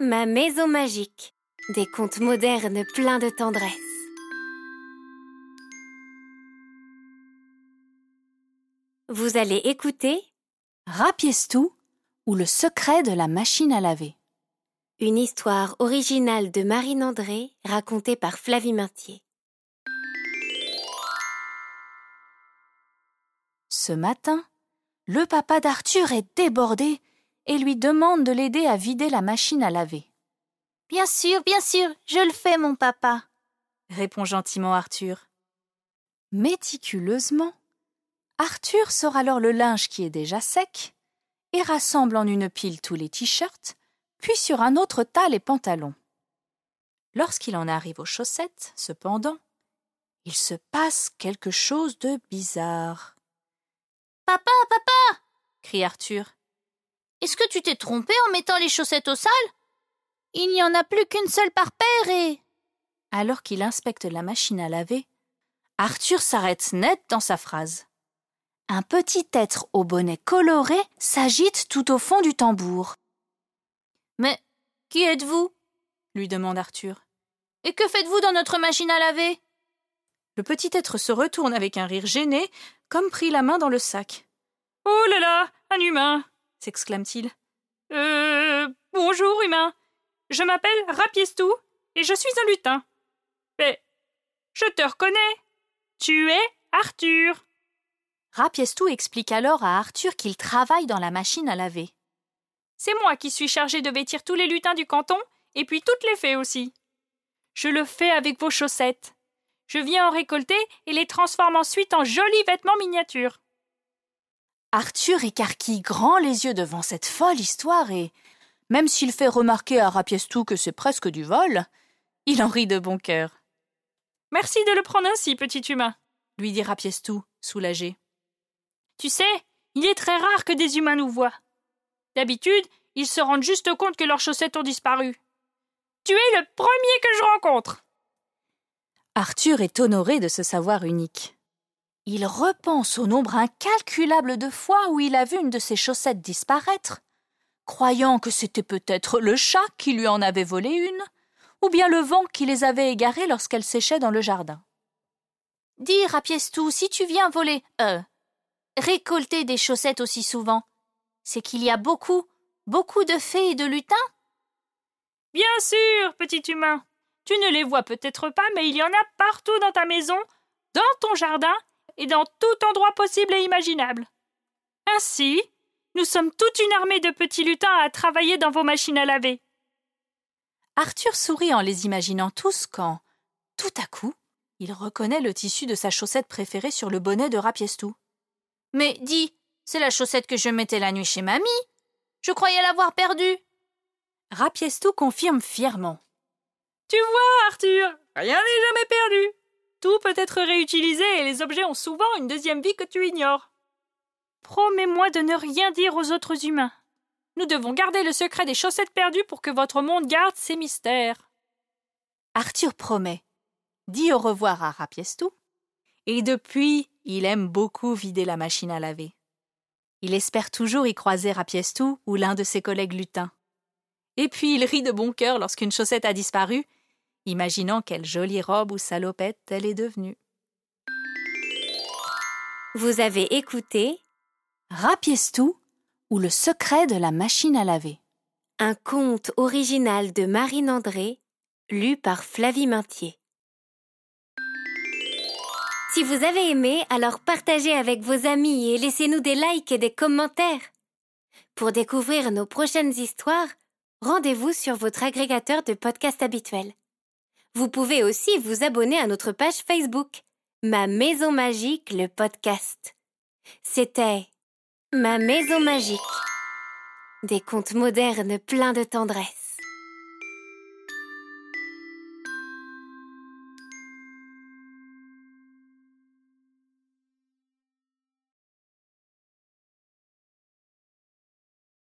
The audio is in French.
Ma maison magique. Des contes modernes pleins de tendresse. Vous allez écouter Rapiestou ou le secret de la machine à laver. une histoire originale de Marine André racontée par Flavie Mintier. Ce matin, le papa d'Arthur est débordé et lui demande de l'aider à vider la machine à laver. Bien sûr, bien sûr, je le fais, mon papa. répond gentiment Arthur. Méticuleusement, Arthur sort alors le linge qui est déjà sec et rassemble en une pile tous les t-shirts, puis sur un autre tas les pantalons. Lorsqu'il en arrive aux chaussettes, cependant, il se passe quelque chose de bizarre. Papa, papa, crie Arthur. Est-ce que tu t'es trompé en mettant les chaussettes au sale Il n'y en a plus qu'une seule par paire et. Alors qu'il inspecte la machine à laver, Arthur s'arrête net dans sa phrase. Un petit être au bonnet coloré s'agite tout au fond du tambour. Mais qui êtes-vous? lui demande Arthur. Et que faites-vous dans notre machine à laver? Le petit être se retourne avec un rire gêné, comme pris la main dans le sac. Oh là là, un humain s'exclame-t-il. Euh. Bonjour, humain. Je m'appelle Rapiestou et je suis un lutin. Mais. Je te reconnais. Tu es Arthur. Rapiestou explique alors à Arthur qu'il travaille dans la machine à laver. C'est moi qui suis chargé de vêtir tous les lutins du canton et puis toutes les fées aussi. Je le fais avec vos chaussettes. Je viens en récolter et les transforme ensuite en jolis vêtements miniatures. Arthur écarquille grand les yeux devant cette folle histoire et, même s'il fait remarquer à Rapiestou que c'est presque du vol, il en rit de bon cœur. Merci de le prendre ainsi, petit humain, lui dit Rapiestou, soulagé. Tu sais, il est très rare que des humains nous voient. D'habitude, ils se rendent juste compte que leurs chaussettes ont disparu. Tu es le premier que je rencontre. Arthur est honoré de ce savoir unique. Il repense au nombre incalculable de fois où il a vu une de ses chaussettes disparaître, croyant que c'était peut-être le chat qui lui en avait volé une, ou bien le vent qui les avait égarées lorsqu'elles séchaient dans le jardin. Dis, Rapiestou, si tu viens voler, euh, récolter des chaussettes aussi souvent, c'est qu'il y a beaucoup, beaucoup de fées et de lutins Bien sûr, petit humain. Tu ne les vois peut-être pas, mais il y en a partout dans ta maison, dans ton jardin et dans tout endroit possible et imaginable. Ainsi, nous sommes toute une armée de petits lutins à travailler dans vos machines à laver. Arthur sourit en les imaginant tous quand, tout à coup, il reconnaît le tissu de sa chaussette préférée sur le bonnet de Rapiestou. Mais dis, c'est la chaussette que je mettais la nuit chez mamie. Je croyais l'avoir perdue. Rapiestou confirme fièrement. Tu vois, Arthur, rien n'est jamais perdu. Tout peut être réutilisé et les objets ont souvent une deuxième vie que tu ignores. Promets-moi de ne rien dire aux autres humains. Nous devons garder le secret des chaussettes perdues pour que votre monde garde ses mystères. Arthur promet, dit au revoir à Rapiestou, et depuis, il aime beaucoup vider la machine à laver. Il espère toujours y croiser Rapiestou ou l'un de ses collègues lutins. Et puis il rit de bon cœur lorsqu'une chaussette a disparu, imaginant quelle jolie robe ou salopette elle est devenue. Vous avez écouté Rapiestou ou le secret de la machine à laver. un conte original de Marine André, lu par Flavie Mintier. Si vous avez aimé, alors partagez avec vos amis et laissez-nous des likes et des commentaires. Pour découvrir nos prochaines histoires, rendez-vous sur votre agrégateur de podcasts habituel. Vous pouvez aussi vous abonner à notre page Facebook, Ma Maison Magique, le podcast. C'était Ma Maison Magique. Des contes modernes pleins de tendresse.